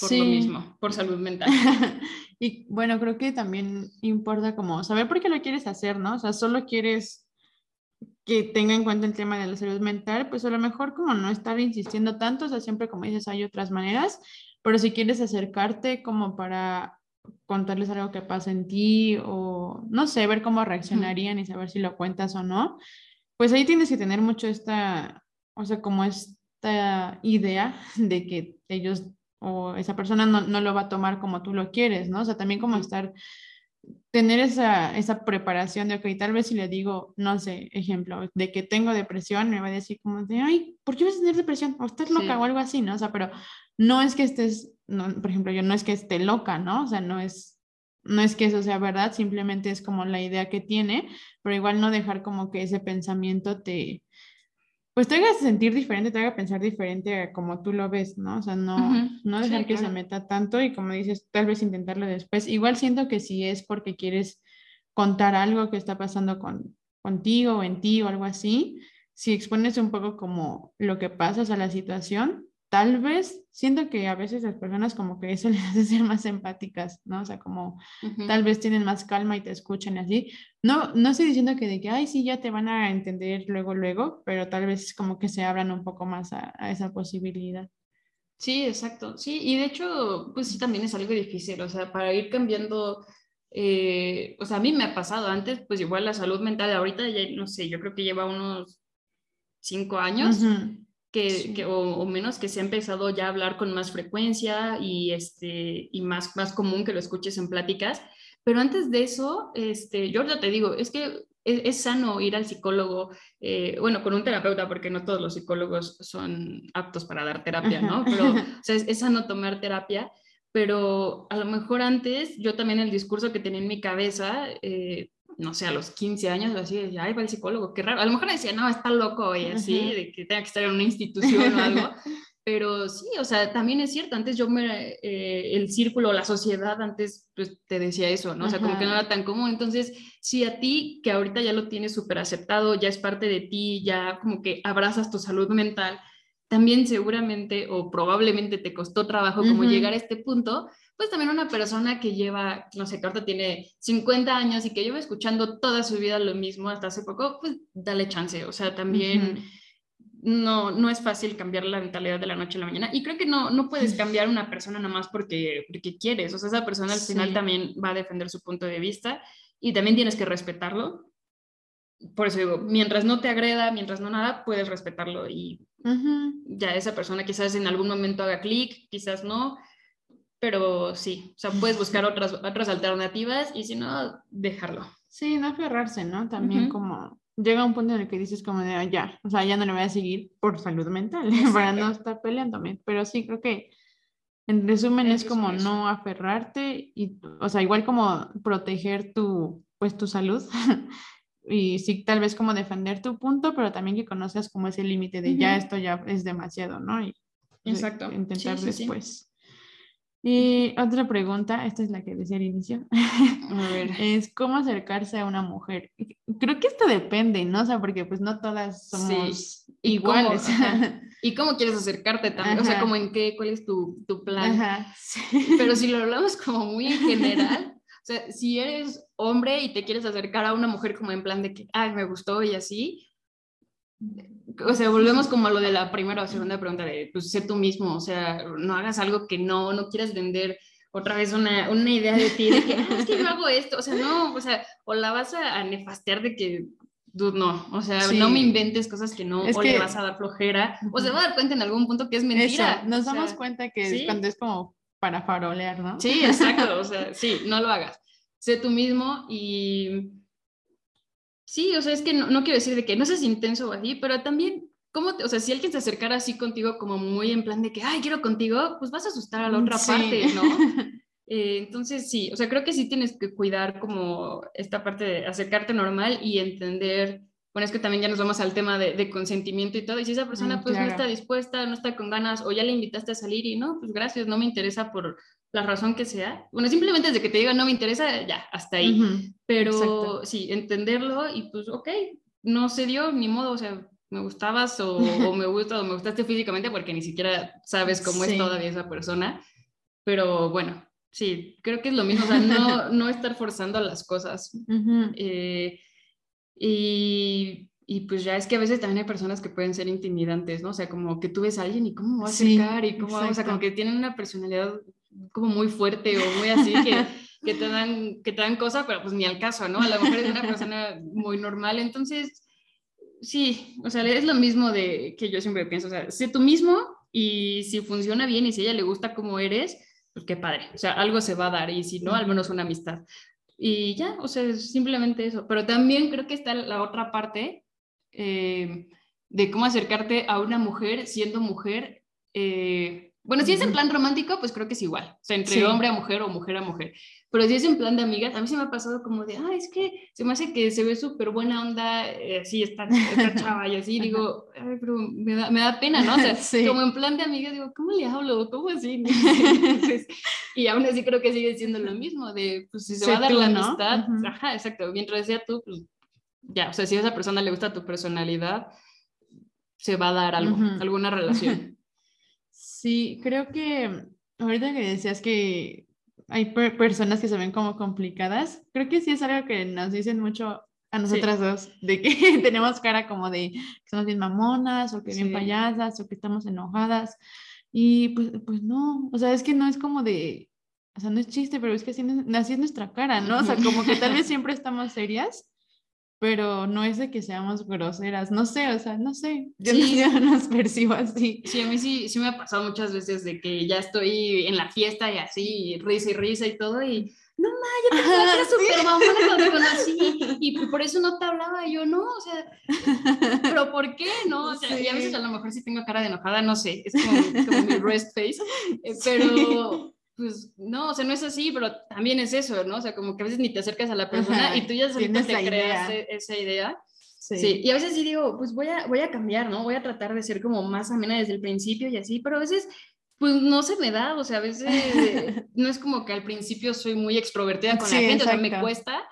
por lo mismo, por salud mental. <laughs> y bueno, creo que también importa como saber por qué lo quieres hacer, ¿no? O sea, solo quieres que tenga en cuenta el tema de la salud mental, pues a lo mejor como no estar insistiendo tanto, o sea, siempre como dices, hay otras maneras, pero si quieres acercarte como para contarles algo que pasa en ti o no sé, ver cómo reaccionarían y saber si lo cuentas o no, pues ahí tienes que tener mucho esta, o sea, como esta idea de que ellos o esa persona no, no lo va a tomar como tú lo quieres, ¿no? O sea, también como estar tener esa, esa preparación de, ok, tal vez si le digo, no sé, ejemplo, de que tengo depresión, me va a decir como de, ay, ¿por qué vas a tener depresión? O estás loca o algo así, ¿no? O sea, pero no es que estés, no, por ejemplo, yo no es que esté loca, ¿no? O sea, no es, no es que eso sea verdad, simplemente es como la idea que tiene, pero igual no dejar como que ese pensamiento te, pues te haga sentir diferente, te haga pensar diferente a como tú lo ves, ¿no? O sea, no, no dejar que se meta tanto y como dices, tal vez intentarlo después. Igual siento que si es porque quieres contar algo que está pasando con, contigo o en ti o algo así, si expones un poco como lo que pasas a la situación, tal vez siento que a veces las personas como que eso <laughs> les hace ser más empáticas, ¿no? O sea, como tal vez tienen más calma y te escuchan así. No, no estoy diciendo que de que, ay, sí, ya te van a entender luego, luego, pero tal vez como que se abran un poco más a, esa posibilidad. Sí, exacto. Sí, y de hecho, pues sí, también es algo difícil, o sea, para ir cambiando, eh, o sea, a mí me ha pasado antes, pues igual la salud mental, ahorita ya, no sé, yo creo que lleva unos cinco años que, o, menos que se ha empezado ya a hablar con más frecuencia y, este, y más, más común que lo escuches en pláticas. Pero antes de eso, este, yo ya te digo, es que es, sano ir al psicólogo, eh, bueno, con un terapeuta, porque no todos los psicólogos son aptos para dar terapia, ¿no? Pero o <laughs> sea, es, sano tomar terapia, pero a lo mejor antes yo también el discurso que tenía en mi cabeza, eh, no sé, a los 15 años o así, decía, ay, va el psicólogo, qué raro. A lo mejor decía, no, está loco y así, de que tenga que estar en una institución o algo. <laughs> Pero sí, o sea, también es cierto, antes yo me, eh, el círculo, la sociedad, antes pues te decía eso, ¿no? O sea, como que no era tan común. Entonces, si a ti, que ahorita ya lo tienes súper aceptado, ya es parte de ti, ya como que abrazas tu salud mental, también seguramente o probablemente te costó trabajo como llegar a este punto, pues también una persona que lleva, no sé, que ahorita tiene 50 años y que lleva escuchando toda su vida lo mismo hasta hace poco, pues dale chance, o sea, también... No, no es fácil cambiar la mentalidad de la noche a la mañana y creo que no, no puedes cambiar una persona nada más porque, porque quieres, o sea, esa persona al final también va a defender su punto de vista y también tienes que respetarlo. Por eso digo, mientras no te agreda, mientras no nada, puedes respetarlo y ya esa persona quizás en algún momento haga clic, quizás no, pero sí, o sea, puedes buscar otras, otras alternativas y si no, dejarlo. Sí, no aferrarse, ¿no? También como llega un punto en el que dices como de, ah, ya, o sea, ya no le voy a seguir por salud mental, <laughs> para no estar peleándome, pero sí creo que en resumen es como no aferrarte y, o sea, igual como proteger tu, pues tu salud <laughs> y sí, tal vez como defender tu punto, pero también que conozcas como ese límite de ya esto ya es demasiado, ¿no? Y Exacto. intentar después. Y otra pregunta, esta es la que decía al inicio, A ver. <laughs> es cómo acercarse a una mujer. Creo que esto depende, ¿no? O sea, porque pues no todas somos ¿Y cómo, iguales. ajá. <laughs> ¿Y cómo quieres acercarte también? O sea, Ajá. como en qué, cuál es tu, tu plan. Ajá, sí. Pero si lo hablamos como muy en general, sea, si eres hombre y te quieres acercar a una mujer como en plan de que, ay, me gustó y así, o sea, volvemos como a lo de la primera o segunda pregunta de, pues, sé tú mismo, o sea, no hagas algo que no, no quieras vender otra vez una, una idea de ti, de que, "Ah, es que yo hago esto, o sea, no, o sea, o la vas a, nefastear de que, dude, no, o sea, Sí. no me inventes cosas que no, Es o que- le vas a dar flojera, o se va a dar cuenta en algún punto que es mentira. Eso, nos o sea, damos cuenta que sí. cuando es como para farolear, ¿no? Sí, <laughs> exacto, o sea, sí, no lo hagas. Sé tú mismo y sí, o sea, es que no, no quiero decir de que no seas intenso o así, pero también, ¿cómo te- o sea, si alguien se acercara así contigo como muy en plan de que, ay, quiero contigo, pues vas a asustar a la otra Mm, Sí. parte, ¿no? <laughs> Eh, entonces, sí, o sea, creo que sí tienes que cuidar como esta parte de acercarte normal y entender, bueno, es que también ya nos vamos al tema de, de consentimiento y todo, y si esa persona Mm, pues no claro. está dispuesta, no está con ganas, o ya le invitaste a salir y no, pues gracias, no me interesa por la razón que sea. Bueno, simplemente desde que te diga no me interesa, ya, hasta ahí. Ujú, Pero exacto. sí, entenderlo y pues, ok, no se dio, ni modo, o sea, me gustabas o, o me gusta o me gustaste físicamente porque ni siquiera sabes cómo Sí. es todavía esa persona. Pero bueno, sí, creo que es lo mismo, o sea, no, no estar forzando las cosas. Ujú. Eh, y, y pues ya es que a veces también hay personas que pueden ser intimidantes, ¿no? O sea, como que tú ves a alguien y cómo va a Sí, acercar y cómo, va- o sea, como que tienen una personalidad como muy fuerte o muy así que, <laughs> que te dan que te dan cosa, pero pues ni al caso, ¿no? A lo mejor es una persona muy normal, entonces sí, o sea, es lo mismo de que yo siempre pienso, o sea, sé tú mismo y si funciona bien y si a ella le gusta como eres, pues qué padre, o sea, algo se va a dar y si no, al menos una amistad. Y ya, o sea, es simplemente eso. Pero también creo que está la otra parte eh, de cómo acercarte a una mujer siendo mujer. eh, bueno, si es en plan romántico, pues creo que es igual. O sea, entre Sí. hombre a mujer o mujer a mujer. Pero si es en plan de amigas, a mí se me ha pasado como de, ah, es que se me hace que se ve súper buena onda, eh, así está esta <laughs> chava y así. Digo, ay, pero me da, me da pena, ¿no? O sea, <laughs> Sí. como en plan de amiga, digo, ¿cómo le hablo? ¿Cómo así? <laughs> Entonces, y aún así creo que sigue siendo lo mismo, de, pues si se Sé va a dar tú, la ¿no? amistad, Ujú. ajá, exacto, mientras sea tú, pues ya, o sea, si a esa persona le gusta tu personalidad, se va a dar algo, Ujú. alguna relación. Sí, creo que ahorita que decías que hay per- personas que se ven como complicadas, creo que sí es algo que nos dicen mucho a nosotras dos, de que <laughs> tenemos cara como de que somos bien mamonas o que bien Sí. payasas o que estamos enojadas. Y pues, pues no, o sea, es que no es como de, o sea, no es chiste, pero es que así, así es nuestra cara, ¿no? O sea, como que tal vez <laughs> siempre estamos serias, pero no es de que seamos groseras, no sé, o sea, no sé, yo, no- Sí. <laughs> yo nos percibo así. Sí, a mí sí, sí me ha pasado muchas veces de que ya estoy en la fiesta y así, y risa y risa y todo, y no, ma, yo Ajá, era sí. súper mamona cuando <laughs> te conocí, y por eso no te hablaba, y yo no, o sea, pero ¿por qué no? O sea, y a veces Sí. a lo mejor sí tengo cara de enojada, no sé, es como, como mi rest face, eh, <laughs> pero pues no, o sea, no es así, pero también es eso, ¿no? O sea, como que a veces ni te acercas a la persona Ajá, y tú ya solito te la creas idea. e- esa idea. Sí. Sí, y a veces sí digo, pues voy a, voy a cambiar, ¿no? Voy a tratar de ser como más amena desde el principio y así, pero a veces, pues no se me da, o sea, a veces <laughs> no es como que al principio soy muy extrovertida con la Sí, gente, o sea, me exacto. cuesta.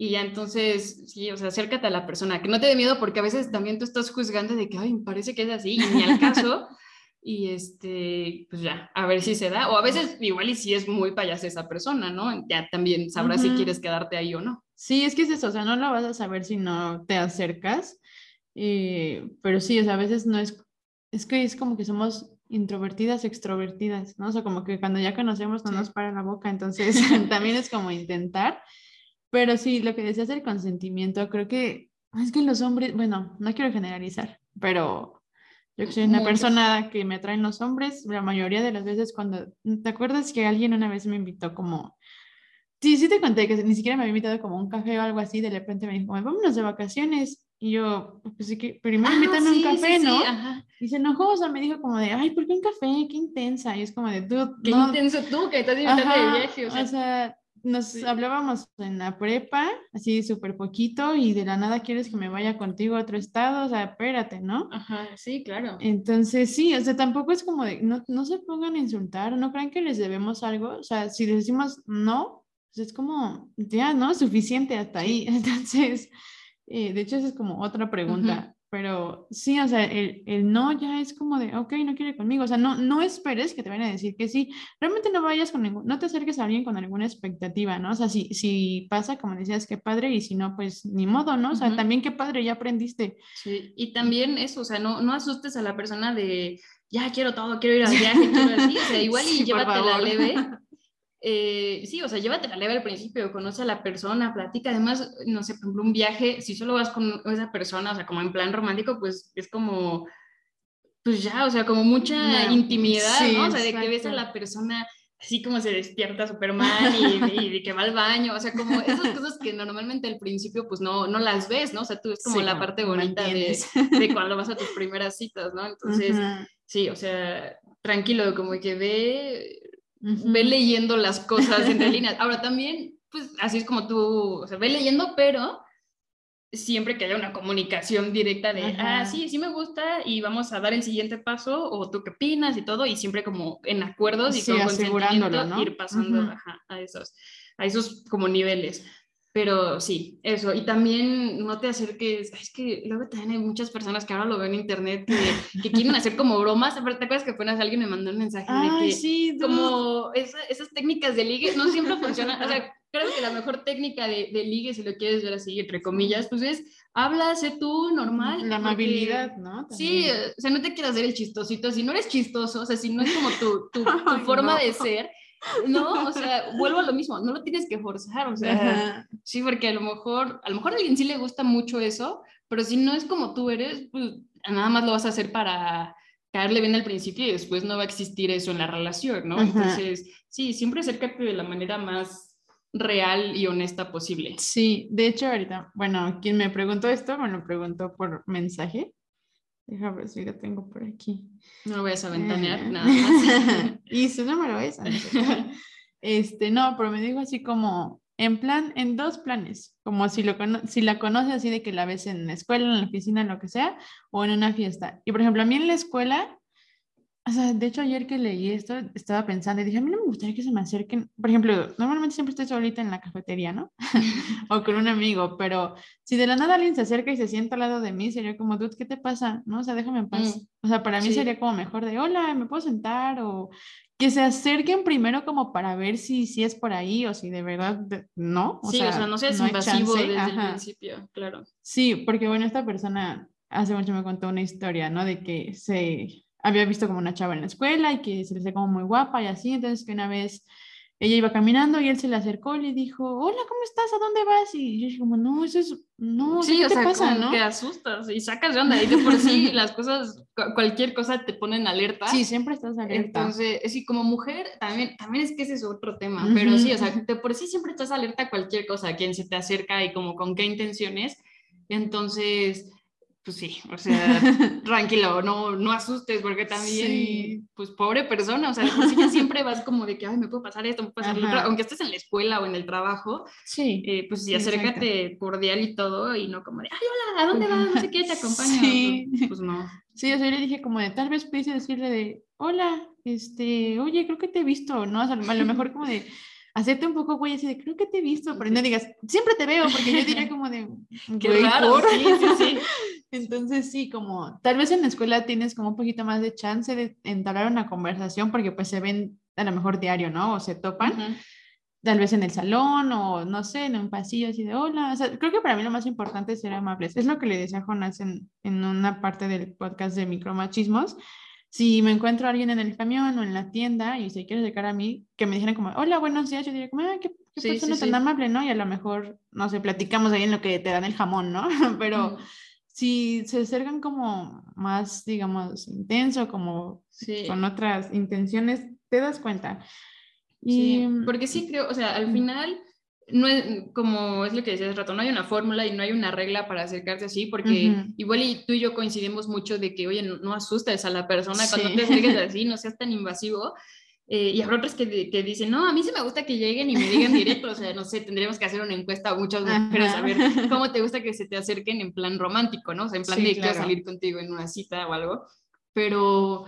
Y ya entonces, sí, o sea, acércate a la persona, que no te dé miedo porque a veces también tú estás juzgando de que, ay, me parece que es así, y ni al caso. <laughs> Y este, pues ya, a ver si se da. O a veces igual y si es muy payasa esa persona, ¿no? Ya también sabrás si quieres quedarte ahí o no. Sí, es que es eso, o sea, no lo vas a saber si no te acercas, eh, pero sí, o sea, a veces no es, es que es como que somos introvertidas, extrovertidas, ¿no? O sea, como que cuando ya conocemos no Sí. nos para la boca, entonces <laughs> también es como intentar, pero sí, lo que decías del consentimiento, creo que es que los hombres, bueno, no quiero generalizar, pero Yo que soy una Muchas. persona que me atraen los hombres, la mayoría de las veces cuando, ¿te acuerdas que alguien una vez me invitó como, sí, sí te conté que ni siquiera me había invitado como a un café o algo así, de repente me dijo, vámonos de vacaciones. Y yo, pues sí que primero invítame a un Ah, sí, café, sí, ¿no? sí, ajá. Y se enojó, o sea, me dijo como de, ay, ¿por qué un café? Qué intensa. Y es como de, dude, Qué no, intenso tú que estás invitando de viaje. O sea, nos sí. hablábamos en la prepa, así súper poquito, y de la nada quieres que me vaya contigo a otro estado, o sea, espérate, ¿no? Ajá, sí, claro. Entonces, sí, o sea, tampoco es como de, no, no se pongan a insultar, no crean que les debemos algo, o sea, si les decimos no, pues es como, ya, ¿no? Suficiente hasta ahí. <laughs> Entonces, eh, de hecho, esa es como otra pregunta. Pero sí, o sea, el, el no ya es como de, ok, no quiere conmigo. O sea, no, no esperes que te vayan a decir que sí. Realmente no vayas con ningún, no te acerques a alguien con alguna expectativa, ¿no? O sea, si, si pasa, como decías, qué padre, y si no, pues ni modo, ¿no? O sea, también qué padre, ya aprendiste. Sí, y también eso, o sea, no, no asustes a la persona de, ya quiero todo, quiero ir al viaje, quiero así, o sea, <laughs> igual y Sí, llévatela leve. Eh, sí, o sea, llévatela leve al principio, conoce a la persona, platica. Además, no sé, por ejemplo, un viaje, si solo vas con esa persona, o sea, como en plan romántico, pues es como, pues ya, o sea, como mucha No, intimidad, sí, ¿no? O sea, de que ves a la persona así como se despierta Superman y, y de que va al baño, o sea, como esas cosas que normalmente al principio pues no, no las ves, ¿no? O sea, tú ves como Sí, la como parte no bonita de, de <laughs> cuando vas a tus primeras citas, ¿no? Entonces, Ujú, sí, o sea, tranquilo, como que ve, ujú. ve leyendo las cosas entre líneas. Ahora también, pues así es como tú, o sea, ve leyendo, pero siempre que haya una comunicación directa de, Ajá. ah, sí, sí me gusta y vamos a dar el siguiente paso, o tú qué opinas y todo, y siempre como en acuerdos y Sí, con asegurándolo, consentimiento ¿no? ir pasando ajá, a, esos, a esos como niveles. Pero sí, eso. Y también no te acerques. Es que luego también hay muchas personas que ahora lo ven en internet que, que quieren hacer como bromas. ¿Te acuerdas que apenas alguien me mandó un mensaje de Ay, que sí, como esa- esas técnicas de ligue no siempre funcionan. O sea, creo que la mejor técnica de, de ligue, si lo quieres ver así, entre comillas, pues es habla, sé tú, normal. La porque- amabilidad, ¿no? Sí, También. eh, o sea, no te quieras hacer el chistosito. Si no eres chistoso, o sea, si no es como tu, tu, tu <laughs> Ay, forma no. de ser, no, o sea, vuelvo a lo mismo, no lo tienes que forzar, o sea, Ajá. sí, porque a lo mejor, a lo mejor a alguien sí le gusta mucho eso, pero si no es como tú eres, pues nada más lo vas a hacer para caerle bien al principio y después no va a existir eso en la relación, ¿no? Ajá. Entonces, sí, siempre acércate de la manera más real y honesta posible. Sí, de hecho ahorita, bueno, quien me preguntó esto me lo preguntó por mensaje. Déjame ver si lo tengo por aquí. No lo vayas a ventanear, Eh, nada más. <laughs> y su número es. ah, no es cierto. Este, no, pero me dijo así como, en plan, en dos planes, como si, lo si la conoces así de que la ves en la escuela, en la oficina, en lo que sea, o en una fiesta. Y por ejemplo, a mí en la escuela, o sea, de hecho ayer que leí esto, estaba pensando y dije, a mí no me gustaría que se me acerquen, por ejemplo, normalmente siempre estoy solita en la cafetería, ¿no? <laughs> o con un amigo, pero si de la nada alguien se acerca y se sienta al lado de mí, sería como, dude, ¿qué te pasa? ¿No? O sea, déjame en paz. Mm, O sea, para mí sí. sería como mejor de, hola, ¿me puedo sentar? O que se acerquen primero como para ver si, si es por ahí o si de verdad no. sí, o sea, no seas hay invasivo desde el ajá. principio, claro. Sí, porque bueno, esta persona hace mucho me contó una historia, ¿no? De que se había visto como una chava en la escuela y que se le hacía como muy guapa y así, entonces que una vez ella iba caminando y él se le acercó y le dijo, hola, ¿cómo estás? ¿A dónde vas? Y yo dije como, no, eso es, no, Sí, ¿qué o te sea, pasa, no? que asustas y sacas de onda. Y de por sí <laughs> las cosas, cu- cualquier cosa te ponen alerta. Sí, siempre estás alerta. Entonces, sí, como mujer, también, también es que ese es otro tema, pero sí, o sea, de por sí siempre estás alerta a cualquier cosa, a quien se te acerca y como con qué intenciones. Entonces, pues sí, o sea, <laughs> tranquilo, no, no asustes, porque también, Sí. pues pobre persona, o sea, sí ya siempre vas como de que, ay, me puede pasar esto, me puede pasar lo otro", aunque estés en la escuela o en el trabajo, sí. eh, pues sí, exacto. acércate cordial y todo, y no como de, ay, hola, ¿a dónde vas? No sé qué, te acompaño. Sí. Pues, pues no. Sí, o sea, yo le dije como de, tal vez pudiese decirle de, hola, este, oye, creo que te he visto, ¿no? O sea, a lo mejor como de, hacerte un poco güey así de, creo que te he visto, pero no digas, siempre te veo, porque yo diría como de, <laughs> Qué "Güey, raro, ¿por?". sí, sí, sí. Entonces sí, como, tal vez en la escuela tienes como un poquito más de chance de entablar una conversación, porque pues se ven a lo mejor diario, ¿no? O se topan, Ujú. tal vez en el salón o no sé, en un pasillo así de hola. O sea, creo que para mí lo más importante es ser amables. Es lo que le decía a Jonas en, en una parte del podcast de micromachismos. Si me encuentro a alguien en el camión o en la tienda y se quiere acercar a mí, que me dijeran como, hola, buenos días, yo diría como, ah, qué, qué Sí, persona sí, tan sí. amable, ¿no? Y a lo mejor, no sé, platicamos ahí en lo que te dan el jamón, ¿no? <laughs> Pero Ujú. Si se acercan como más, digamos, intenso, como con otras intenciones, te das cuenta. Y... porque sí creo, o sea, al final no es como es lo que decías rato, no hay una fórmula y no hay una regla para acercarse así, porque igual y tú y yo coincidimos mucho de que, oye, no, asustes a la persona cuando te acerques <laughs> así, no seas tan invasivo. Eh, y habrá otros que, que, dicen, no, a mí sí me gusta que lleguen y me digan directo, o sea, no sé, tendríamos que hacer una encuesta a muchas mujeres a ver cómo te gusta que se te acerquen en plan romántico, ¿no? O sea, en plan de que salir contigo en una cita o algo, pero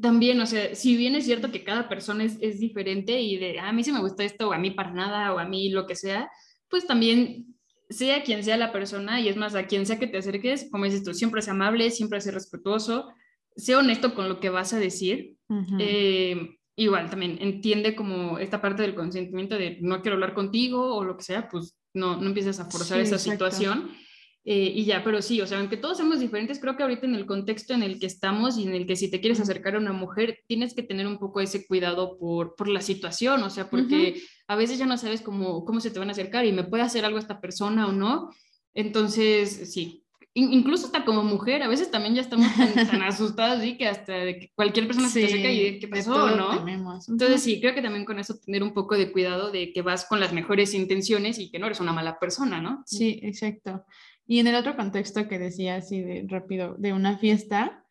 también, o sea, si bien es cierto que cada persona es, es diferente y de, ah, a mí sí me gusta esto o a mí para nada o a mí lo que sea, pues también sea quien sea la persona y es más, a quien sea que te acerques, como dices tú, siempre es amable, siempre es respetuoso, sea honesto con lo que vas a decir. eh, igual también entiende como esta parte del consentimiento de no quiero hablar contigo o lo que sea, pues no, no empieces a forzar esa situación. Eh, y ya, pero sí, o sea, aunque todos somos diferentes, creo que ahorita en el contexto en el que estamos y en el que si te quieres acercar a una mujer, tienes que tener un poco ese cuidado por, por la situación, o sea, porque a veces ya no sabes cómo, cómo se te van a acercar y me puede hacer algo esta persona o no. Entonces, sí, incluso hasta como mujer, a veces también ya estamos tan, <laughs> asustadas y que hasta que cualquier persona se te acerca y qué pasó, ¿no? Entonces sí, creo que también con eso tener un poco de cuidado de que vas con las mejores intenciones y que no eres una mala persona, ¿no? Sí, exacto. Y en el otro contexto que decía así de rápido, de una fiesta,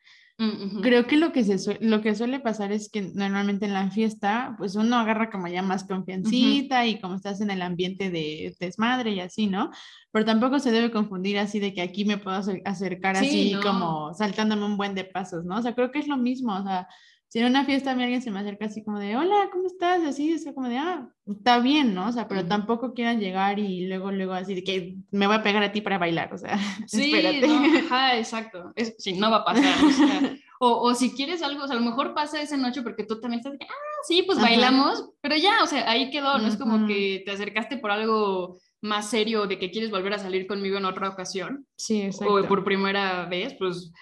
Creo que lo que, se lo que suele pasar es que normalmente en la fiesta, pues uno agarra como ya más confiancita y como estás en el ambiente de desmadre y así, ¿no? Pero tampoco se debe confundir así de que aquí me puedo acercar así como saltándome un buen de pasos, ¿no? O sea, creo que es lo mismo, o sea, si en una fiesta a mí alguien se me acerca así como de, hola, ¿cómo estás? Así, es como de, ah, está bien, ¿no? O sea, pero tampoco quieran llegar y luego, luego así de que me voy a pegar a ti para bailar, o sea, <laughs> sí, espérate. No, <laughs> ajá, exacto. Es, sí, no va a pasar. O, sea, o, si quieres algo, o sea, a lo mejor pasa esa noche porque tú también estás de, ah, sí, pues bailamos, pero ya, o sea, ahí quedó, no es como que te acercaste por algo más serio de que quieres volver a salir conmigo en otra ocasión. Sí, exacto. O por primera vez, pues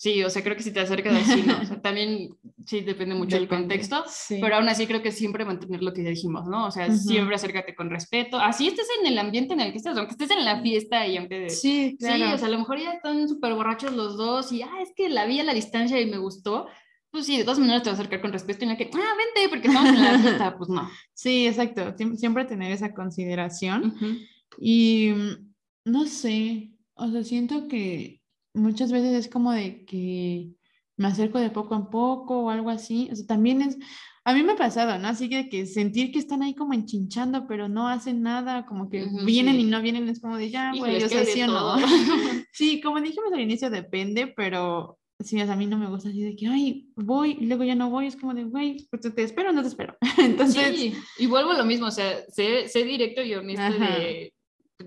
Sí, o sea, creo que si te acercas así, ¿no? O sea, <laughs> también sí depende mucho del contexto, pero aún así creo que siempre mantener lo que ya dijimos, ¿no? O sea, siempre acércate con respeto. Así estés en el ambiente en el que estés, aunque estés en la fiesta y aunque... Sí, claro. Sí, o sea, a lo mejor ya están súper borrachos los dos y, ah, es que la vi a la distancia y me gustó. Pues sí, de todas maneras te vas a acercar con respeto y no que, ah, vente, porque estamos en la fiesta, pues no. <laughs> Sí, exacto. Siempre tener esa consideración. Y mm, no sé, o sea, siento que muchas veces es como de que me acerco de poco a poco o algo así. O sea, también es, a mí me ha pasado, ¿no? Así que, que sentir que están ahí como enchinchando, pero no hacen nada, como que vienen y no vienen, es como de ya, güey, o sea, sí o no. <laughs> sí, como dijimos al inicio, depende, pero sí, a mí no me gusta así de que, ay, voy y luego ya no voy, es como de, güey, pues te espero o no te espero. <laughs> Entonces. Sí, y vuelvo a lo mismo, o sea, sé, sé directo y honesto de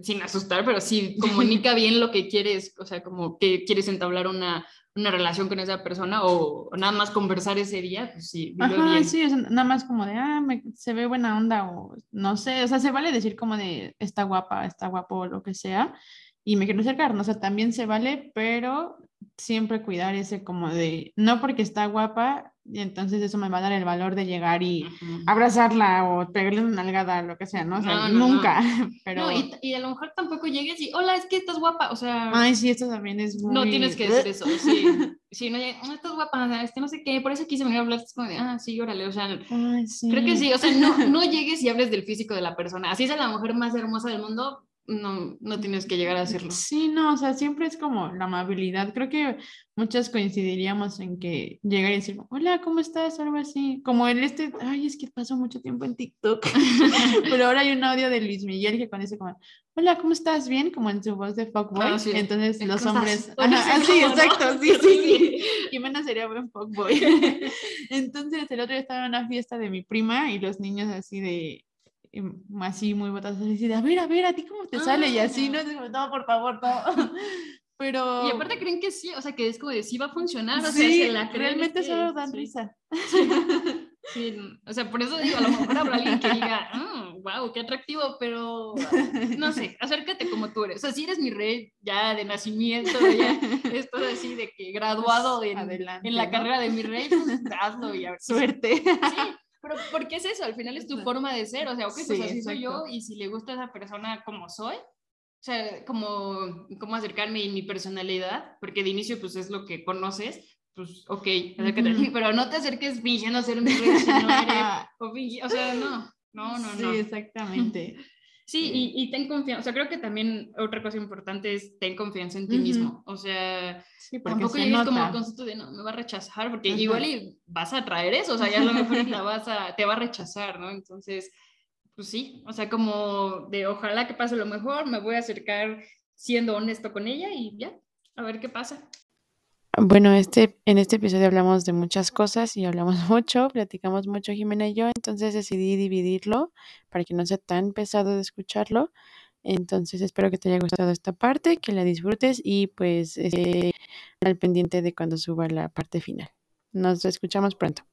sin asustar, pero sí comunica <laughs> bien lo que quieres, o sea, como que quieres entablar una, una relación con esa persona o, nada más conversar ese día, pues sí, Ajá, sí, nada más como de, ah, se ve buena onda o no sé, o sea, se vale decir como de, está guapa, está guapo o lo que sea, y me quiero acercar, ¿no? o sea, también se vale, pero siempre cuidar ese como de, no porque está guapa, y entonces eso me va a dar el valor de llegar y abrazarla o pegarle una nalgada, lo que sea, ¿no? O sea, nunca. <laughs> Pero... y, y, a lo mejor tampoco llegues y, hola, es que estás guapa, o sea... Ay, sí, esto también es muy... No tienes que decir eso, sí. <laughs> Sí, no, no estás guapa, este no sé qué, por eso quise venir a hablar, es como de, ah, sí, órale, o sea, Ay, sí. creo que sí, o sea, no, <laughs> no llegues y hables del físico de la persona, así es la mujer más hermosa del mundo, no, no tienes que llegar a hacerlo. Sí, no, o sea, siempre es como la amabilidad. Creo que muchas coincidiríamos en que llegar y decir, hola, ¿cómo estás? Algo así. Como el este, ay, es que paso mucho tiempo en TikTok. <laughs> <laughs> Pero ahora hay un audio de Luis Miguel que con ese como, hola, ¿cómo estás? Bien, como en su voz de fuckboy. Ah, Entonces los hombres, ah, <laughs> sí, exacto, sí, sí, sí. Jimena sería buen fuckboy. Entonces el otro día estaba en una fiesta de mi prima y los niños así de así muy botas, así de, a ver, a ver, a ti cómo te sale y así, no, no, por favor, no. <laughs> Pero... Y aparte creen que sí, o sea, que es como de sí va a funcionar, o sí, sea, la realmente solo dan risa. <laughs> Sí, o sea, por eso digo, a lo mejor habrá alguien que diga, wow, mm, qué atractivo, pero no sé, acércate como tú eres. O sea, si eres mi rey ya de nacimiento, ya esto así de que graduado en, en la carrera de mi rey, pues hazlo y a ver. Suerte. Sí, pero ¿por qué es eso? Al final es tu forma de ser, o sea, ok, pues así soy yo y si le gusta a esa persona como soy, o sea, como, cómo acercarme y mi personalidad, porque de inicio pues es lo que conoces, pues ok, pero no te acerques fingiendo ser un rey no eres, <laughs> o, o sea, no, no, no, no. Sí, exactamente. Sí, y, y, ten confianza. O sea, creo que también otra cosa importante es ten confianza en ti mismo. O sea, sí, tampoco llegues como al concepto de no, me va a rechazar, porque igual y vas a traer eso, o sea, ya a lo mejor la <laughs> vas a, te va a rechazar, ¿no? Entonces, pues sí, o sea, como de ojalá que pase lo mejor, me voy a acercar siendo honesto con ella y ya, a ver qué pasa. Bueno, este, en este episodio hablamos de muchas cosas y hablamos <laughs> mucho, platicamos mucho Jimena y yo, entonces decidí dividirlo para que no sea tan pesado de escucharlo. Entonces espero que te haya gustado esta parte, que la disfrutes y pues esté al pendiente de cuando suba la parte final. Nos escuchamos pronto.